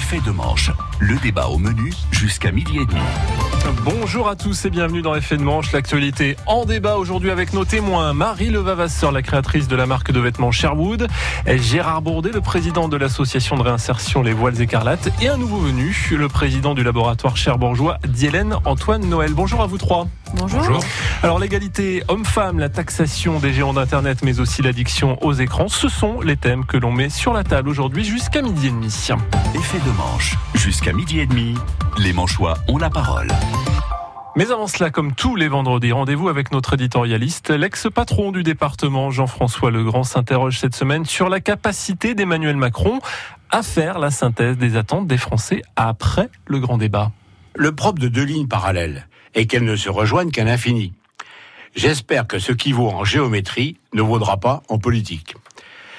Effet de manche, le débat au menu jusqu'à midi et demi. Bonjour à tous et bienvenue dans Effet de manche, l'actualité en débat aujourd'hui avec nos témoins. Marie Levavasseur, la créatrice de la marque de vêtements Sherwood, Gérard Bourdet, le président de l'association de réinsertion Les Voiles Écarlates et un nouveau venu, le président du laboratoire cherbourgeois, Diélène Antoine Noël. Bonjour à vous trois. Bonjour. Alors l'égalité homme-femme, la taxation des géants d'Internet, mais aussi l'addiction aux écrans, ce sont les thèmes que l'on met sur la table aujourd'hui jusqu'à midi et demi. Effet de manche, jusqu'à midi et demi, les manchois ont la parole. Mais avant cela, comme tous les vendredis, rendez-vous avec notre éditorialiste. L'ex-patron du département, Jean-François Legrand, s'interroge cette semaine sur la capacité d'Emmanuel Macron à faire la synthèse des attentes des Français après le grand débat. Le propre de deux lignes parallèles est qu'elles ne se rejoignent qu'à l'infini. J'espère que ce qui vaut en géométrie ne vaudra pas en politique.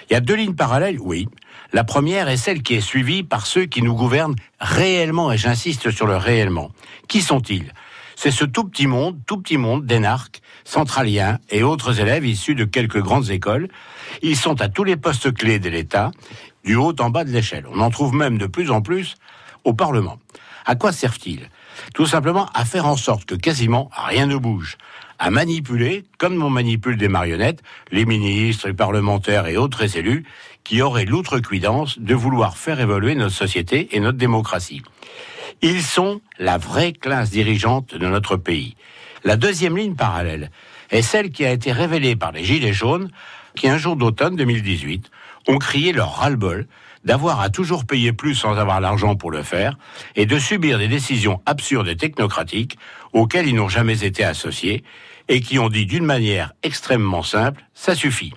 Il y a deux lignes parallèles, oui. La première est celle qui est suivie par ceux qui nous gouvernent réellement, et j'insiste sur le réellement. Qui sont-ils? C'est ce tout petit monde, tout petit monde d'énarques, centraliens et autres élèves issus de quelques grandes écoles. Ils sont à tous les postes clés de l'État, du haut en bas de l'échelle. On en trouve même de plus en plus au Parlement. À quoi servent-ils? Tout simplement à faire en sorte que quasiment rien ne bouge, à manipuler, comme on manipule des marionnettes, les ministres, les parlementaires et autres élus qui auraient l'outrecuidance de vouloir faire évoluer notre société et notre démocratie. Ils sont la vraie classe dirigeante de notre pays. La deuxième ligne parallèle est celle qui a été révélée par les Gilets jaunes qui, un jour d'automne 2018, ont crié leur ras-le-bol d'avoir à toujours payer plus sans avoir l'argent pour le faire et de subir des décisions absurdes et technocratiques auxquelles ils n'ont jamais été associés et qui ont dit d'une manière extrêmement simple, ça suffit.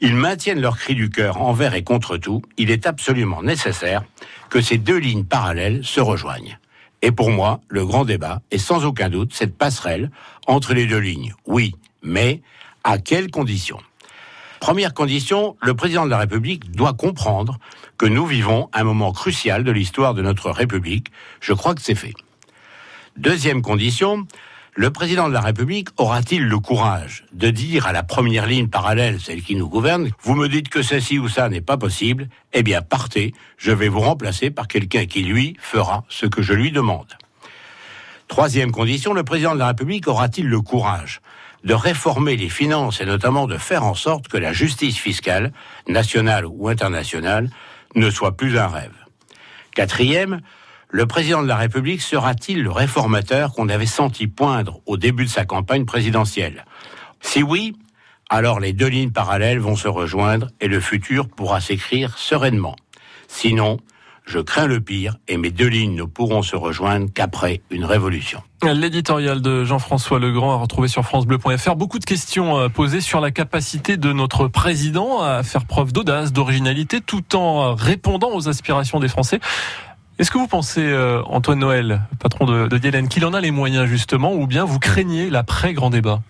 Ils maintiennent leur cri du cœur envers et contre tout. Il est absolument nécessaire que ces deux lignes parallèles se rejoignent. Et pour moi, le grand débat est sans aucun doute cette passerelle entre les deux lignes. Oui, mais à quelles conditions? Première condition, le président de la République doit comprendre que nous vivons un moment crucial de l'histoire de notre République. Je crois que c'est fait. Deuxième condition, le président de la République aura-t-il le courage de dire à la première ligne parallèle, celle qui nous gouverne, vous me dites que ceci ou ça n'est pas possible, eh bien partez, je vais vous remplacer par quelqu'un qui, lui, fera ce que je lui demande. Troisième condition, le président de la République aura-t-il le courage de réformer les finances et notamment de faire en sorte que la justice fiscale, nationale ou internationale, ne soit plus un rêve? Quatrième, le président de la République sera-t-il le réformateur qu'on avait senti poindre au début de sa campagne présidentielle? Si oui, alors les deux lignes parallèles vont se rejoindre et le futur pourra s'écrire sereinement. Sinon, je crains le pire et mes deux lignes ne pourront se rejoindre qu'après une révolution. L'éditorial de Jean-François Legrand a retrouvé sur francebleu.fr beaucoup de questions euh, posées sur la capacité de notre président à faire preuve d'audace, d'originalité, tout en répondant aux aspirations des Français. Est-ce que vous pensez, euh, Antoine Noël, patron de, de qu'il en a les moyens justement, ou bien vous craignez l'après-grand débat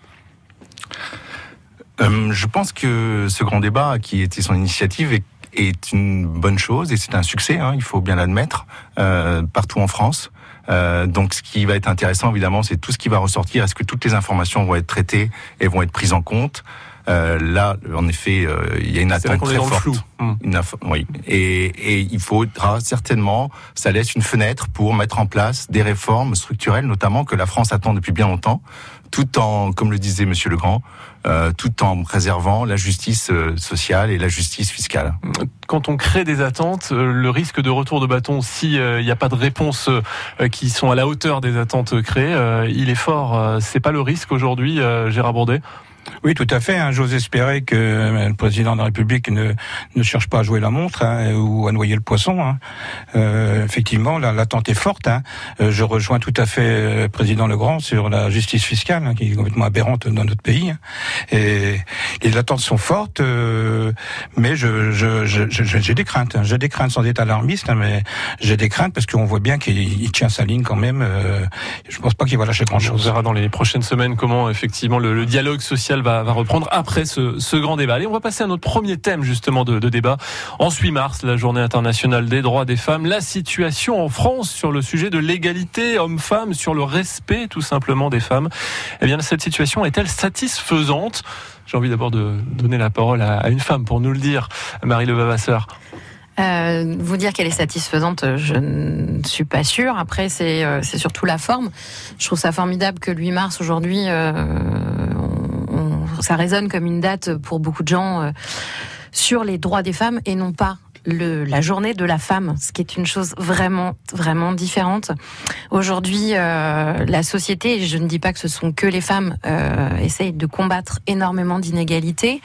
euh, Je pense que ce grand débat, qui était son initiative, est, une bonne chose et c'est un succès, hein, il faut bien l'admettre, euh, partout en France. donc, ce qui va être intéressant, évidemment, c'est tout ce qui va ressortir. Est-ce que toutes les informations vont être traitées et vont être prises en compte? Euh, là, en effet, euh, il y a une attente très forte. Hum. oui. Et, et, il faudra certainement, ça laisse une fenêtre pour mettre en place des réformes structurelles, notamment que la France attend depuis bien longtemps, tout en, comme le disait Monsieur Legrand, euh, tout en préservant la justice euh, sociale et la justice fiscale. Quand on crée des attentes, euh, le risque de retour de bâton, s'il n'y a pas de réponses qui sont à la hauteur des attentes créées, il est fort. C'est pas le risque aujourd'hui, Gérard Bourdet? Oui, tout à fait. Hein. J'ose espérer que euh, le président de la République ne, ne cherche pas à jouer la montre hein, ou à noyer le poisson. Hein. Euh, effectivement, l'attente est forte. Euh, je rejoins tout à fait le président Legrand sur la justice fiscale, qui est complètement aberrante dans notre pays. Et les attentes sont fortes, mais j'ai des craintes. J'ai des craintes sans être alarmiste, mais j'ai des craintes parce qu'on voit bien qu'il tient sa ligne quand même. Je pense pas qu'il va lâcher grand-chose. On verra dans les prochaines semaines comment effectivement le dialogue social va va, reprendre après ce, grand débat. Allez, on va passer à notre premier thème justement de, débat. En 8 mars, la journée internationale des droits des femmes, la situation en France sur le sujet de l'égalité homme-femme, sur le respect tout simplement des femmes. Eh bien, cette situation est-elle satisfaisante? J'ai envie d'abord de donner la parole à, une femme pour nous le dire, Marie Levavasseur. Euh, vous dire qu'elle est satisfaisante, je ne suis pas sûre. Après, c'est euh, c'est surtout la forme. Je trouve ça formidable que le 8 mars aujourd'hui, euh, ça résonne comme une date pour beaucoup de gens euh, sur les droits des femmes et non pas le, la journée de la femme, ce qui est une chose vraiment, vraiment différente. Aujourd'hui, euh, la société, et je ne dis pas que ce sont que les femmes, euh, essayent de combattre énormément d'inégalités.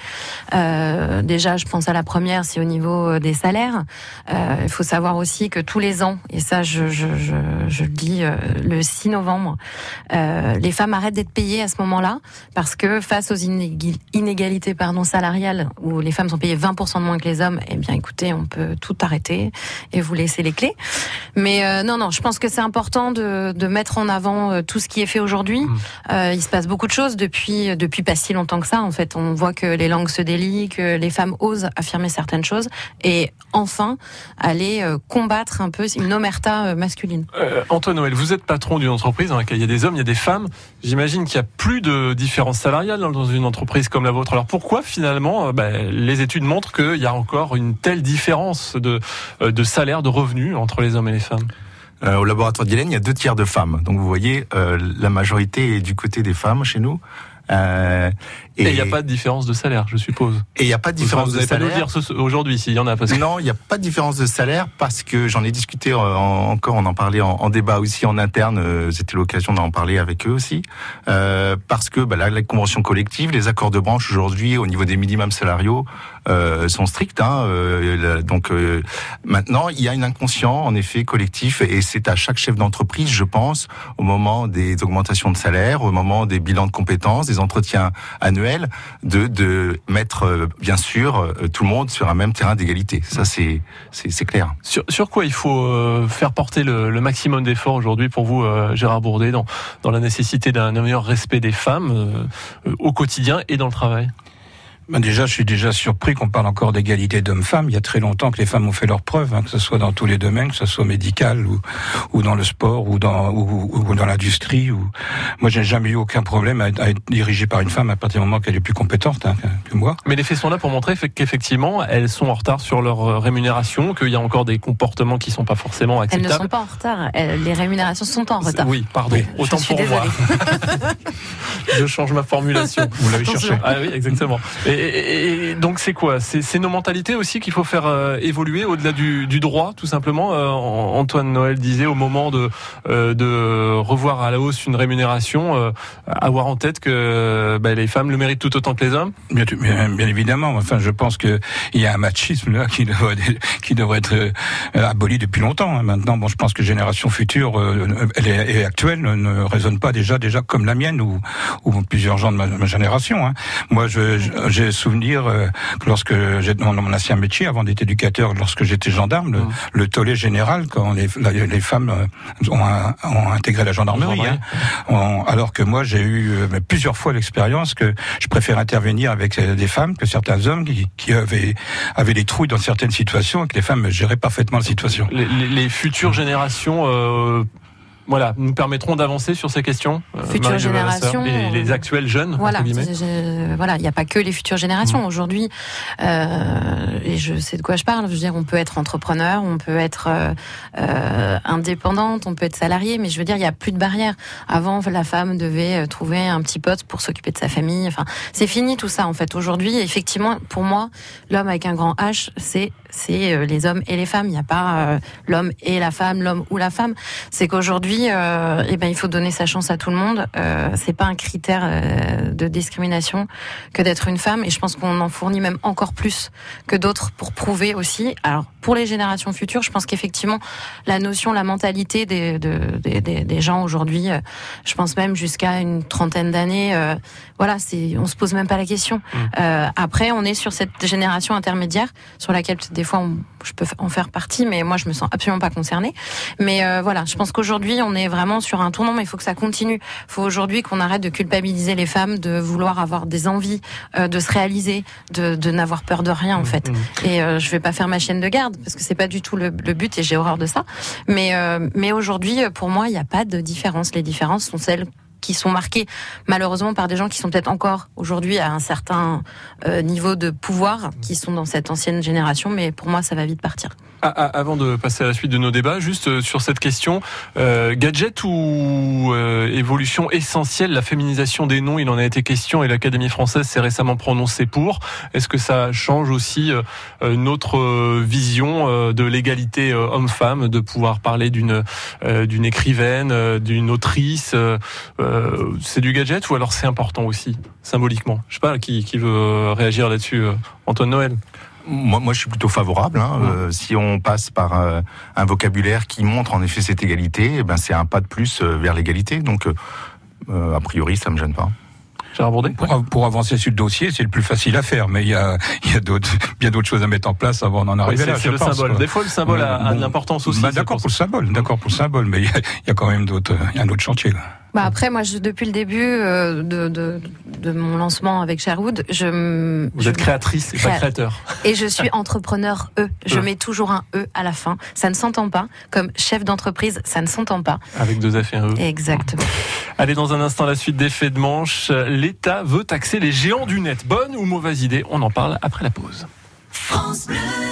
Euh, déjà, je pense à la première, c'est au niveau euh, des salaires. Euh, il faut savoir aussi que tous les ans, et ça, je, je, je, je le dis euh, le 6 novembre, les femmes arrêtent d'être payées à ce moment-là parce que face aux inég- inégalités pardon, salariales où les femmes sont payées 20% de moins que les hommes, eh bien, écoutez, on peut tout arrêter et vous laisser les clés. Mais euh, non, non, je pense que c'est important de, de mettre en avant euh, tout ce qui est fait aujourd'hui. Mm. Euh, il se passe beaucoup de choses depuis depuis pas si longtemps que ça. En fait, on voit que les langues se délient, que les femmes osent affirmer certaines choses et enfin aller euh, combattre un peu une omerta euh, masculine. Euh, Antoine Noël, vous êtes patron d'une entreprise dans laquelle il y a des hommes, il y a des femmes. J'imagine qu'il y a plus de différence salariale dans une entreprise comme la vôtre. Alors pourquoi finalement euh, ben, les études montrent qu'il y a encore une telle différence de, euh, de salaire, de revenus entre les hommes et les femmes? Euh, au laboratoire d'Hélène, il y a deux tiers de femmes. Donc vous voyez, euh, la majorité est du côté des femmes chez nous. Et il n'y a pas de différence de salaire, je suppose. et il y a pas de différence vous de n'allez pas nous salaire. dire aujourd'hui s'il y en a. Parce que... Non, il n'y a pas de différence de salaire parce que j'en ai discuté euh, en- encore, on en parlait en, en débat aussi en interne. euh, C'était l'occasion d'en parler avec eux aussi, euh, parce que bah, là, les conventions collectives, les accords de branche aujourd'hui au niveau des minimums salariaux euh, sont stricts. Hein, euh, la- donc maintenant, il y a une inconscient en effet collectif et c'est à chaque chef d'entreprise, je pense, au moment des augmentations de salaire, au moment des bilans de compétences, des entretiens annuels, de, de mettre euh, bien sûr euh, tout le monde sur un même terrain d'égalité. Ça c'est clair. Sur, sur quoi il faut euh, faire porter le, maximum d'efforts aujourd'hui pour vous, Gérard Bourdet, dans, dans la nécessité d'un meilleur respect des femmes au quotidien et dans le travail? Ben déjà, je suis déjà surpris qu'on parle encore d'égalité d'hommes-femmes. Il y a très longtemps que les femmes ont fait leurs preuves, hein, que ce soit dans tous les domaines, que ce soit médical ou, ou dans le sport ou dans, ou, ou dans l'industrie. Ou... Moi, j'ai jamais eu aucun problème à, être- à être dirigé par une femme à partir du moment qu'elle est plus compétente hein, que- moi. Mais les faits sont là pour montrer qu'effectivement, elles sont en retard sur leur euh, rémunération, qu'il y a encore des comportements qui sont pas forcément Elles ne acceptables. sont pas en retard. Elles- les rémunérations sont en retard. Oui, pardon. Oui. Autant Je suis pour moi. Je change ma formulation. Vous l'avez cherché. Ah oui, exactement. Et, et- et donc c'est quoi? C'est nos mentalités aussi qu'il faut faire euh, évoluer au-delà du, du droit, tout simplement. Euh, Antoine Noël disait au moment de, euh, de revoir à la hausse une rémunération, euh, avoir en tête que bah, les femmes le méritent tout autant que les hommes? Bien, bien, bien évidemment. Enfin, je pense que il y a un machisme là qui devrait, qui devrait être euh, aboli depuis longtemps. hein. Maintenant, bon, je pense que génération future, euh, et actuelle, ne, ne résonne pas déjà, déjà comme la mienne ou, ou plusieurs gens de ma, ma génération. hein. Moi, je- je- souvenir euh, que lorsque j'ai dans mon ancien métier, avant d'être éducateur, lorsque j'étais gendarme, le, le tollé général quand les, femmes euh, ont, ont intégré la gendarmerie. Hein. On- alors que moi, j'ai eu euh, plusieurs fois l'expérience que je préfère intervenir avec euh, des femmes que certains hommes qui, qui avaient, avaient des trouilles dans certaines situations et que les femmes géraient parfaitement la situation. Les, les- les futures générations. euh, voilà, nous permettront d'avancer sur ces questions. euh, Futures Marie générations, Et les actuels jeunes, Voilà, il n'y a pas que les futures générations. Aujourd'hui, euh, et je sais de quoi je parle. Je veux dire, on peut être entrepreneur, on peut être euh, euh, indépendante, on peut être salarié, mais je veux dire, il n'y a plus de barrières. Avant, la femme devait euh, trouver un petit poste pour s'occuper de sa famille. Enfin, c'est fini tout ça en fait. Aujourd'hui, effectivement, pour moi, l'homme avec un grand H, c'est c'est euh, les hommes et les femmes. Il n'y a pas euh, l'homme et la femme, l'homme ou la femme. C'est qu'aujourd'hui, euh, eh ben, il faut donner sa chance à tout le monde. Euh, c'est pas un critère euh, de discrimination que d'être une femme. Et je pense qu'on en fournit même encore plus que d'autres pour prouver aussi. Alors, pour les générations futures, je pense qu'effectivement, la notion, la mentalité des, de- des, des, des gens aujourd'hui, euh, je pense même jusqu'à une trentaine d'années, euh, voilà, c'est, on se pose même pas la question. Euh, après, on est sur cette génération intermédiaire sur laquelle des fois on- je peux en faire partie, mais moi je me sens absolument pas concernée. Mais euh, voilà, je pense qu'aujourd'hui on est vraiment sur un tournant, mais il faut que ça continue. Il faut aujourd'hui qu'on arrête de culpabiliser les femmes, de vouloir avoir des envies, euh, de se réaliser, de, de n'avoir peur de rien en fait. Et euh, je vais pas faire ma chaîne de garde parce que c'est pas du tout le, le but et j'ai horreur de ça. Mais euh, mais aujourd'hui, pour moi, il n'y a pas de différence. Les différences sont celles qui sont marqués malheureusement par des gens qui sont peut-être encore aujourd'hui à un certain euh, niveau de pouvoir, qui sont dans cette ancienne génération, mais pour moi, ça va vite partir. Ah, ah, avant de passer à la suite de nos débats, juste euh, sur cette question, euh, gadget ou euh, évolution essentielle, la féminisation des noms, il en a été question et l'Académie française s'est récemment prononcée pour. Est-ce que ça change aussi notre vision de l'égalité homme-femme, de pouvoir parler d'une d'une écrivaine, d'une autrice C'est du gadget ou alors c'est important aussi, symboliquement? Je sais pas qui, qui veut réagir là-dessus, Antoine Noël moi, moi, je suis plutôt favorable. Hein. Euh, si on passe par euh, un vocabulaire qui montre en effet cette égalité, eh ben c'est un pas de plus euh, vers l'égalité. Donc, a priori, ça me gêne pas. Pour, pour, avancer sur le dossier, c'est le plus facile à faire, mais il y a, il y a d'autres, bien d'autres choses à mettre en place avant d'en arriver là. C'est le symbole. Des fois, le symbole a, de l'importance aussi. Bah, d'accord pour le symbole, d'accord pour le symbole, mais il y a, il y a quand même d'autres, il y a un autre chantier là. Bah après, moi, je, depuis le début euh, de, de, de, mon lancement avec Sherwood, je. Vous êtes créatrice et pas créateur. Et je suis entrepreneur E. Je mets toujours un E à la fin. Ça ne s'entend pas. Comme chef d'entreprise, ça ne s'entend pas. Avec deux un E. Exactement. Allez, dans un instant, la suite des faits de manche. L'État veut taxer les géants du net. Bonne ou mauvaise idée? On en parle après la pause. France Bleu.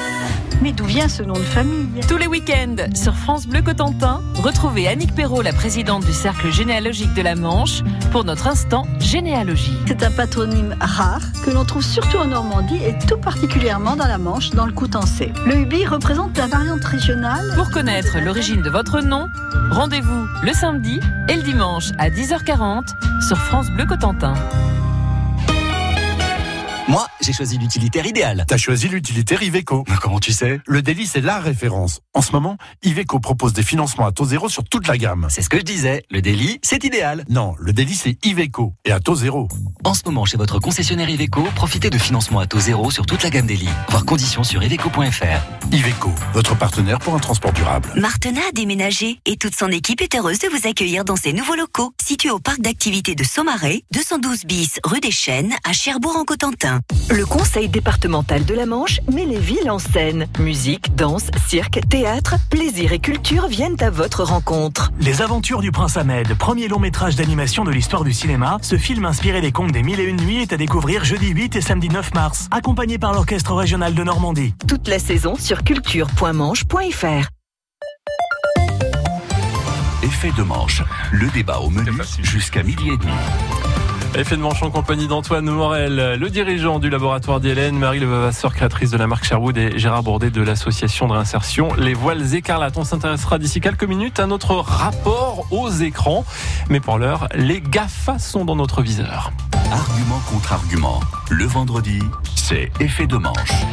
Mais d'où vient ce nom de famille? Tous les week-ends, sur France Bleu Cotentin, retrouvez Annick Perrault, la présidente du Cercle généalogique de la Manche, pour notre instant généalogie. C'est un patronyme rare que l'on trouve surtout en Normandie et tout particulièrement dans la Manche, dans le Coutancé. Le Ubi représente la variante régionale. Pour connaître l'origine de votre nom, rendez-vous le samedi et le dimanche à 10h40 sur France Bleu Cotentin. Moi, j'ai choisi l'utilitaire idéal. T'as choisi l'utilitaire Iveco. Comment tu sais? Le délit, c'est la référence. En ce moment, Iveco propose des financements à taux zéro sur toute la gamme. C'est ce que je disais. Le délit, c'est idéal. Non, le délit, c'est Iveco. Et à taux zéro. En ce moment, chez votre concessionnaire Iveco, profitez de financements à taux zéro sur toute la gamme délit. Voir conditions sur iveco.fr. Iveco, votre partenaire pour un transport durable. Martena a déménagé et toute son équipe est heureuse de vous accueillir dans ses nouveaux locaux, situés au parc d'activités de Saumarez, 212 bis rue des Chênes, à Cherbourg Le conseil départemental de la Manche met les villes en scène. Musique, danse, cirque, théâtre, plaisir et culture viennent à votre rencontre. Les aventures du prince Ahmed, premier long métrage d'animation de l'histoire du cinéma, ce film inspiré des contes des mille et une nuits est à découvrir jeudi 8 et samedi 9 mars, accompagné par l'orchestre régional de Normandie. Toute la saison sur culture.manche.fr. Effet de manche, le débat au menu jusqu'à midi et demi. Effet de manche en compagnie d'Antoine Morel, le dirigeant du laboratoire d'Hélène, Marie Levasseur, créatrice de la marque Sherwood et Gérard Bourdet de l'association de réinsertion Les Voiles Écarlates. On s'intéressera d'ici quelques minutes à notre rapport aux écrans. Mais pour l'heure, les GAFA sont dans notre viseur. Argument contre argument. Le vendredi, c'est effet de manche.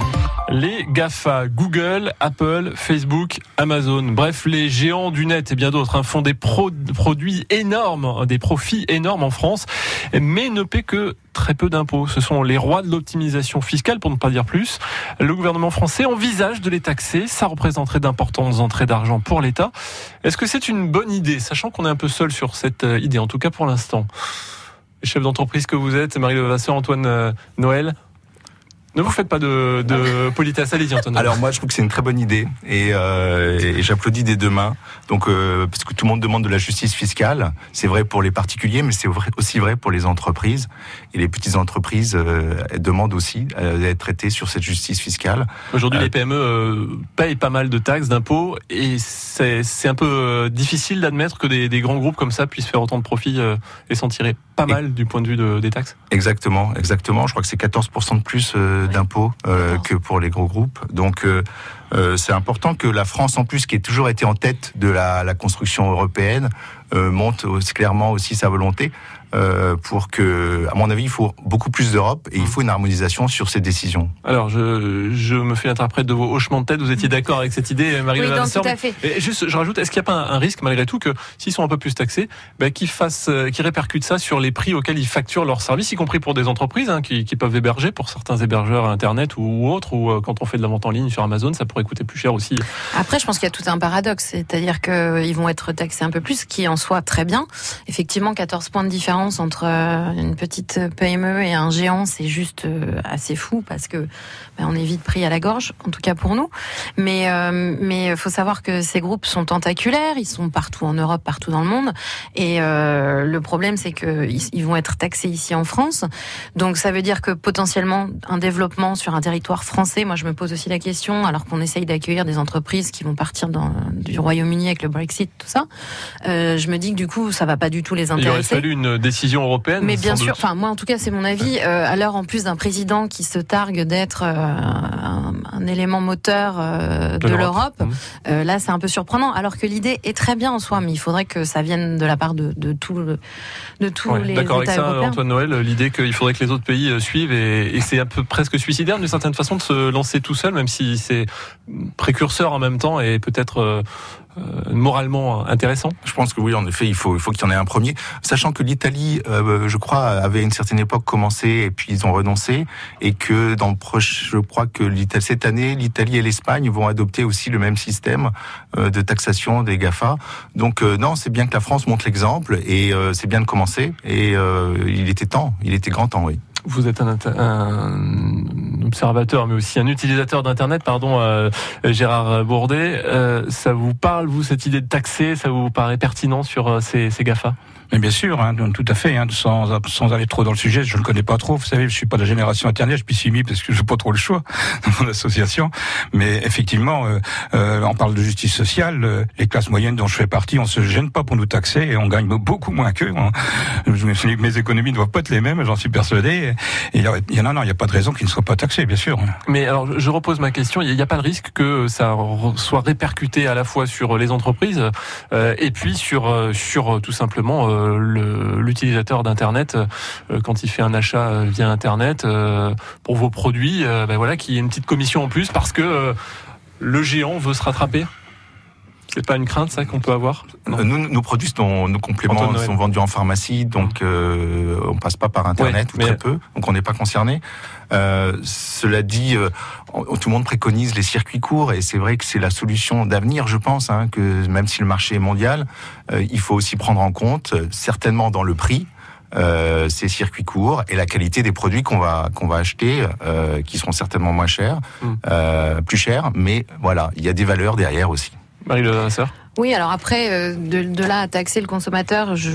Les GAFA, Google, Apple, Facebook, Amazon, bref, les géants du net et bien d'autres hein, font des produits énormes, des profits énormes en France, mais ne paient que très peu d'impôts. Ce sont les rois de l'optimisation fiscale, pour ne pas dire plus. Le gouvernement français envisage de les taxer. Ça représenterait d'importantes entrées d'argent pour l'État. Est-ce que c'est une bonne idée, sachant qu'on est un peu seul sur cette euh, idée, en tout cas pour l'instant? Chef d'entreprise que vous êtes, Marie Levasseur, Antoine euh, Noël, ne vous faites pas de, de politesse, allez-y Antoine. Alors moi je trouve que c'est une très bonne idée et, euh, et j'applaudis des deux mains. Donc euh, parce que tout le monde demande de la justice fiscale, c'est vrai pour les particuliers, mais c'est aussi vrai pour les entreprises. Et les petites entreprises euh, demandent aussi euh, d'être traitées sur cette justice fiscale. Aujourd'hui les PME payent pas mal de taxes, d'impôts et c'est un peu difficile d'admettre que des, des, grands groupes comme ça puissent faire autant de profits et s'en tirer pas mal du point de vue de, des taxes. Exactement, exactement. Je crois que c'est 14% de plus d'impôts euh, que pour les gros groupes. Donc euh, euh, c'est important que la France, en plus, qui a toujours été en tête de la, la construction européenne, monte clairement aussi sa volonté. Euh, pour que, à mon avis, il faut beaucoup plus d'Europe et il faut une harmonisation sur ces décisions. Alors, je, je me fais l'interprète de vos hochements de tête. Vous étiez d'accord avec cette idée, Marie Oui, tout à fait. Et juste, je rajoute, est-ce qu'il n'y a pas un, risque, malgré tout, que s'ils sont un peu plus taxés, ben, qu'ils fassent, euh, qu'ils répercutent ça sur les prix auxquels ils facturent leurs services, y compris pour des entreprises hein, qui, qui, peuvent héberger pour certains hébergeurs Internet ou, autres, ou euh, quand on fait de la vente en ligne sur Amazon, ça pourrait coûter plus cher aussi. Après, je pense qu'il y a tout un paradoxe, c'est-à-dire qu'ils vont être taxés un peu plus, ce qui en soit très bien. Effectivement, 14 points de différence entre euh, une petite PME et un géant, c'est juste euh, assez fou parce que ben, on est vite pris à la gorge, en tout cas pour nous. Mais euh, mais faut savoir que ces groupes sont tentaculaires, ils sont partout en Europe, partout dans le monde, et euh, le problème c'est que ils vont être taxés ici en France. Donc ça veut dire que potentiellement un développement sur un territoire français. Moi, je me pose aussi la question, alors qu'on essaye d'accueillir des entreprises qui vont partir dans, du Royaume-Uni avec le Brexit, tout ça. Euh, je me dis que du coup, ça va pas du tout les Il aurait intéresser. fallu une décision européenne. Mais bien sûr, enfin moi en tout cas c'est mon avis. Euh, à l'heure en plus d'un président qui se targue d'être euh, un, un élément moteur euh, de, De l'Europe, euh, là c'est un peu surprenant. Alors que l'idée est très bien en soi, mais il faudrait que ça vienne de la part de, de tout le, de tous Ouais, les D'accord avec ça, européens. Antoine Noël, l'idée qu'il faudrait que les autres pays suivent et, et c'est un peu presque suicidaire d'une certaine façon de se lancer tout seul, même si c'est précurseur en même temps et peut-être euh, euh, moralement intéressant. Je pense que oui, en effet, il faut, il faut qu'il y en ait un premier. Sachant que l'Italie, euh, je crois, avait à une certaine époque commencé et puis ils ont renoncé. Et que dans proche, je crois que cette année, l'Italie et l'Espagne vont adopter aussi le même système de taxation des GAFA. Donc non, c'est bien que la France montre l'exemple et c'est bien de commencer. Et il était temps, il était grand temps, oui. Vous êtes un, observateur, mais aussi un utilisateur d'Internet, pardon, euh, Gérard Bourdet. Euh, ça vous parle, vous, cette idée de taxer? Ça vous paraît pertinent sur euh, ces, ces GAFA? Mais bien sûr, hein, tout à fait, hein, sans, aller trop dans le sujet, je ne le connais pas trop. Vous savez, je suis pas de la génération Internet, je suis mis parce que je n'ai pas trop le choix dans mon association. Mais effectivement, euh, euh, on parle de justice sociale. euh, les classes moyennes dont je fais partie, on se gêne pas pour nous taxer et on gagne beaucoup moins qu'eux. hein. Mes économies ne doivent pas être les mêmes, j'en suis persuadé. Il y a, non, il n'y a pas de raison qu'ils ne soient pas taxés, bien sûr. Mais alors, je- repose ma question. Il n'y a pas le risque que ça soit répercuté à la fois sur les entreprises euh, et puis sur euh, sur tout simplement le- l'utilisateur d'internet euh, quand il fait un achat euh, via internet euh, pour vos produits. euh, ben voilà, qu'il y ait une petite commission en plus parce que euh, le géant veut se rattraper. C'est pas une crainte ça qu'on peut avoir? Non. Euh, Nous, nos produits, sont- nos compléments sont vendus en pharmacie, donc euh, on passe pas par Internet Ouais, ou très peu, donc on n'est pas concerné. Euh, cela dit, euh, tout le monde préconise les circuits courts et c'est vrai que c'est la solution d'avenir, je pense, hein, que même si le marché est mondial, euh, il faut aussi prendre en compte, euh, certainement dans le prix, euh, ces circuits courts et la qualité des produits qu'on va qu'on va acheter, euh, qui seront certainement moins chers, Mm. euh, plus chers, mais voilà, il y a des valeurs derrière aussi. Marie Le Sœur? Oui, alors après, euh, de, là à taxer le consommateur, je-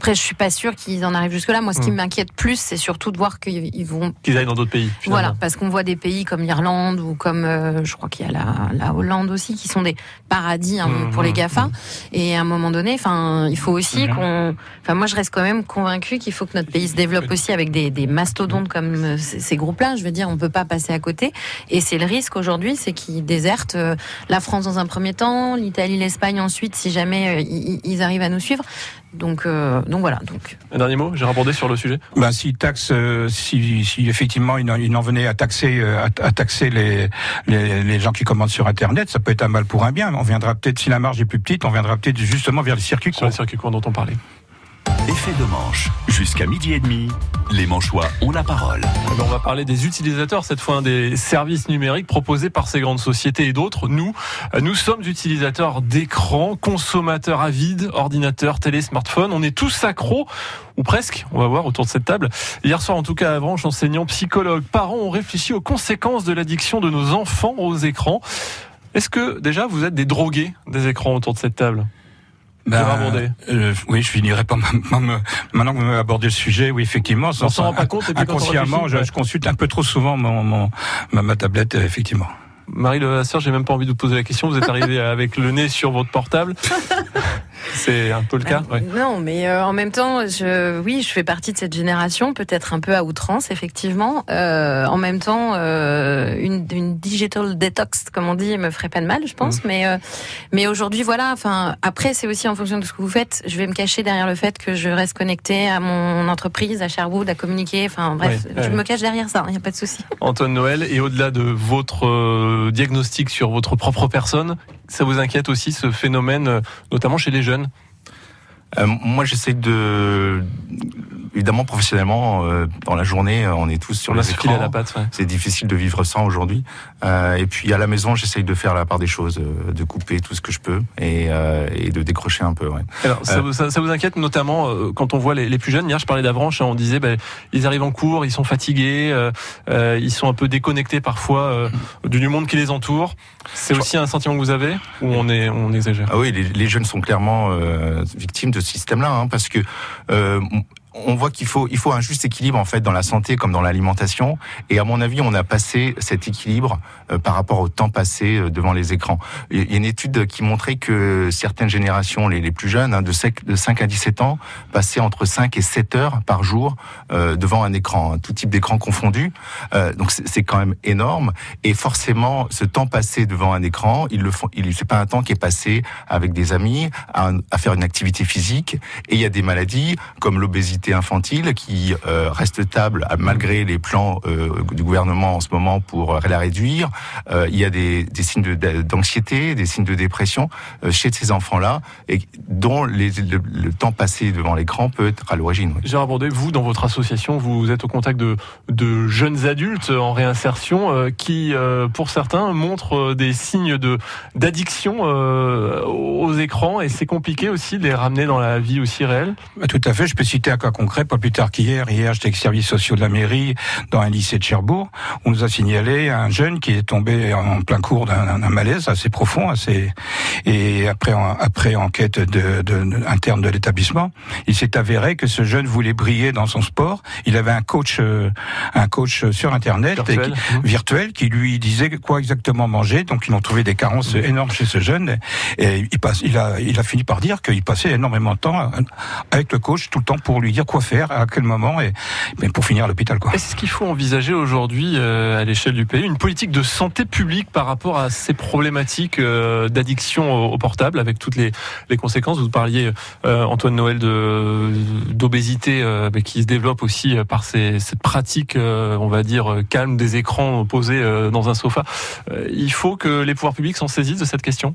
après, je suis pas sûre qu'ils en arrivent jusque-là. Moi, ce qui Mm. m'inquiète plus, c'est surtout de voir qu'ils ils vont Qu'ils aillent dans d'autres pays. finalement. Voilà, parce qu'on voit des pays comme l'Irlande ou comme, euh, je crois qu'il y a la, la Hollande aussi, qui sont des paradis hein, Mhm, pour les GAFA. Et à un moment donné, enfin, il faut aussi qu'on, enfin, moi, je reste quand même convaincu qu'il faut que notre pays se développe aussi avec des, des mastodontes comme euh, ces, ces groupes-là. Je veux dire, on peut pas passer à côté. Et c'est le risque aujourd'hui, c'est qu'ils désertent euh, la France dans un premier temps, l'Italie, l'Espagne ensuite, si jamais ils, ils arrivent à nous suivre. Donc, euh, donc voilà. Donc, Un dernier mot, j'ai rabordé sur le sujet? Ben, si taxe, euh, si, si effectivement il en, il en venait à taxer, euh, à, à taxer les, les, les gens qui commandent sur Internet, ça peut être un mal pour un bien. On viendra peut-être, si la marge est plus petite, on viendra peut-être justement vers les circuits Sur courts. les circuits courts dont on parlait. Effet de manche. Jusqu'à midi et demi, les Manchois ont la parole. Eh ben, on va parler des utilisateurs, cette fois hein, des services numériques proposés par ces grandes sociétés et d'autres. Nous, euh, nous sommes utilisateurs d'écran, consommateurs avides, ordinateurs, télé, smartphones. On est tous accros, ou presque, on va voir autour de cette table. Hier soir, en tout cas, à Avranches, enseignants, psychologues, parents ont réfléchi aux conséquences de l'addiction de nos enfants aux écrans. Est-ce que déjà vous êtes des drogués des écrans autour de cette table? Bourdet. euh, oui, je finirai pas. Maintenant que vous m'avez abordé le sujet, oui, effectivement, On s'en rend pas compte, et puis quand on inconsciemment, je, consulte un peu trop souvent mon, mon ma, ma tablette, euh, effectivement. Marie Le Vasseur, j'ai même pas envie de vous poser la question. Vous êtes arrivé avec le nez sur votre portable. C'est un peu le cas. ouais. Non, mais euh, en même temps, je, oui, je fais partie de cette génération, peut-être un peu à outrance, effectivement. Euh, en même temps, euh, une, une digital detox, comme on dit, me ferait pas de mal, je pense. Mais, euh, mais aujourd'hui, voilà. Enfin, après, c'est aussi en fonction de ce que vous faites. Je vais me cacher derrière le fait que je reste connectée à mon entreprise, à Sherwood, à communiquer. Enfin, bref, Ouais, je me cache derrière ça. Il n'y a pas de souci. Antoine Noël, et au-delà de votre euh, diagnostic sur votre propre personne, ça vous inquiète aussi ce phénomène, euh, notamment chez les jeunes? Euh, moi, j'essaie de évidemment, professionnellement, euh, dans la journée, on est tous sur On les à écrans. la patte, ouais. C'est difficile de vivre sans aujourd'hui. Euh, et puis à la maison, j'essaye de faire la part des choses, euh, de couper tout ce que je peux et, euh, et de décrocher un peu. Ouais. Alors, ça, Euh, vous- ça- ça vous inquiète notamment euh, quand on voit les, les plus jeunes? Hier, je parlais d'Avranches, on disait, ben, ils arrivent en cours, ils sont fatigués, euh, euh, ils sont un peu déconnectés parfois euh, du monde qui les entoure. C'est aussi un sentiment que vous avez ou on est on exagère? Ah oui, les, les jeunes sont clairement euh, victimes de ce système-là, hein, parce que euh, on voit qu'il faut, il faut un juste équilibre en fait dans la santé comme dans l'alimentation. Et à mon avis, on a passé cet équilibre euh, par rapport au temps passé euh, devant les écrans. Il y a une étude qui montrait que certaines générations, les, plus jeunes, hein, de, 5, de 5 à 17 ans, passaient entre 5 et 7 heures par jour euh, devant un écran, tout type d'écran confondu. Donc c'est quand même énorme. Et forcément, ce temps passé devant un écran, ils le font. C'est pas un temps qui est passé avec des amis à faire une activité physique. Et il y a des maladies comme l'obésité infantile qui euh, reste stable à- malgré les plans euh, du gouvernement en ce moment pour euh, la réduire. Euh, il y a des, des signes de- d'anxiété, des signes de dépression euh, chez ces enfants-là, et dont les- le, le temps passé devant l'écran peut être à l'origine. oui. Gérard Bordet, vous, dans votre association, vous êtes au contact de, de jeunes adultes en réinsertion euh, qui, euh, pour certains, montrent euh, des signes de d'addiction euh, aux écrans et c'est compliqué aussi de les ramener dans la vie aussi réelle? Tout à fait. Je peux citer un cas concret, pas plus tard qu'hier. Hier, j'étais avec les services sociaux de la mairie dans un lycée de Cherbourg. On nous a signalé un jeune qui est tombé en plein cours d'un malaise assez profond, assez et après en- après enquête de, de- de- interne de l'établissement, il s'est avéré que ce jeune voulait briller dans son sport. Il avait un coach, euh, un coach sur internet Virtuel. qui- Mhm. virtuel qui lui disait quoi exactement manger. Donc ils ont trouvé des carences énormes chez ce jeune et il passe, il a, il a fini par dire qu'il passait énormément de temps avec le coach tout le temps pour lui dire quoi faire, à quel moment et mais pour finir à l'hôpital. Est-ce qu'il faut envisager aujourd'hui, euh, à l'échelle du pays, une politique de santé publique par rapport à ces problématiques euh, d'addiction au, au portable, avec toutes les, les conséquences? Vous parliez, euh, Antoine Noël, d'obésité euh, qui se développe aussi euh, par ces, cette pratique, euh, on va dire, calme des écrans posés dans un sofa. Il faut que les pouvoirs publics s'en saisissent de cette question?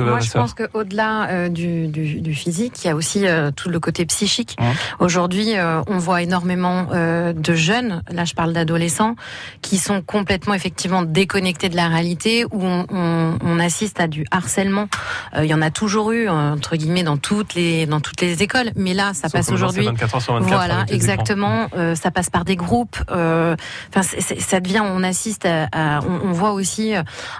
Moi, je pense qu'au-delà euh, du, du, du physique, il y a aussi euh, tout le côté psychique. Aujourd'hui, euh, on voit énormément de jeunes, là je parle d'adolescents, qui sont complètement effectivement déconnectés de la réalité, où on, on, on assiste à du harcèlement. Il y en a toujours eu, entre guillemets, dans toutes les, dans toutes les écoles, mais là, ça Sauf passe aujourd'hui. 24 heures sur 24 Voilà, exactement. Ça passe par des groupes. Enfin, ça devient. On assiste à. à- on, on voit aussi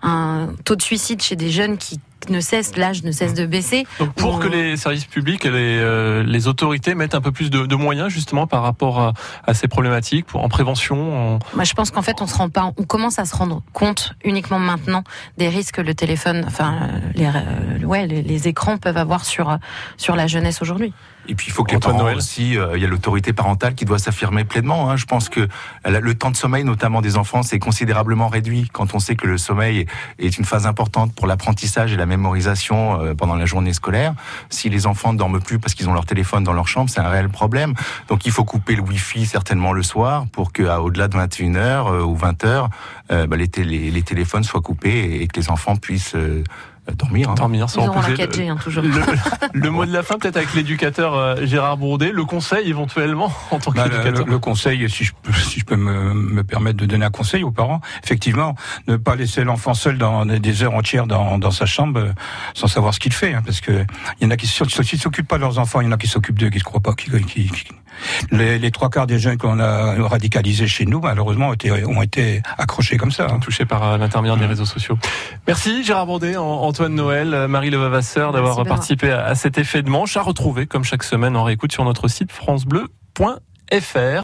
un taux de suicide chez des jeunes qui ne cesse, l'âge ne cesse de baisser. Donc pour On- que les services publics et les, euh, les autorités mettent un peu plus de, de moyens justement par rapport à, à ces problématiques, pour, en prévention, en... Moi, je pense qu'en fait, on se rend pas, on commence à se rendre compte uniquement maintenant des risques que le téléphone, enfin, euh, les, euh, ouais, les, les écrans peuvent avoir sur sur la jeunesse aujourd'hui. Et puis il faut que les parents Noël. aussi, euh, il y a l'autorité parentale qui doit s'affirmer pleinement. hein. Je pense que le temps de sommeil, notamment des enfants, c'est considérablement réduit quand on sait que le sommeil est une phase importante pour l'apprentissage et la mémorisation euh, pendant la journée scolaire. Si les enfants ne dorment plus parce qu'ils ont leur téléphone dans leur chambre, c'est un réel problème. Donc il faut couper le Wi-Fi certainement le soir pour que à au-delà de 21h ou 20h, euh, bah, les, télé- les téléphones soient coupés et, et que les enfants puissent euh, dormir. hein. dormir sans la reposer. 4G, hein, toujours. Le, le mot de la fin, peut-être avec l'éducateur euh, Gérard Bourdet, le conseil éventuellement en tant Bah, le, qu'éducateur. le conseil, si je, peux- si je peux me, me permettre de donner un conseil aux parents, effectivement, ne pas laisser l'enfant seul dans des- heures entières dans, dans sa chambre euh, sans savoir ce qu'il fait, hein, parce que il y en a qui ne s'occupent pas de leurs enfants, il y en a qui s'occupent d'eux, qui ne croient pas, qui, qui- qui- les, les trois quarts des jeunes qu'on a radicalisés chez nous, malheureusement, ont été, ont été accrochés comme ça. hein. touché par euh, l'intermédiaire des réseaux sociaux. Merci Gérard Bourdet, An- Antoine Noël, euh, Marie Levavasseur d'avoir participé à à cet effet de manche à retrouver comme chaque semaine en réécoute sur notre site francebleu.fr.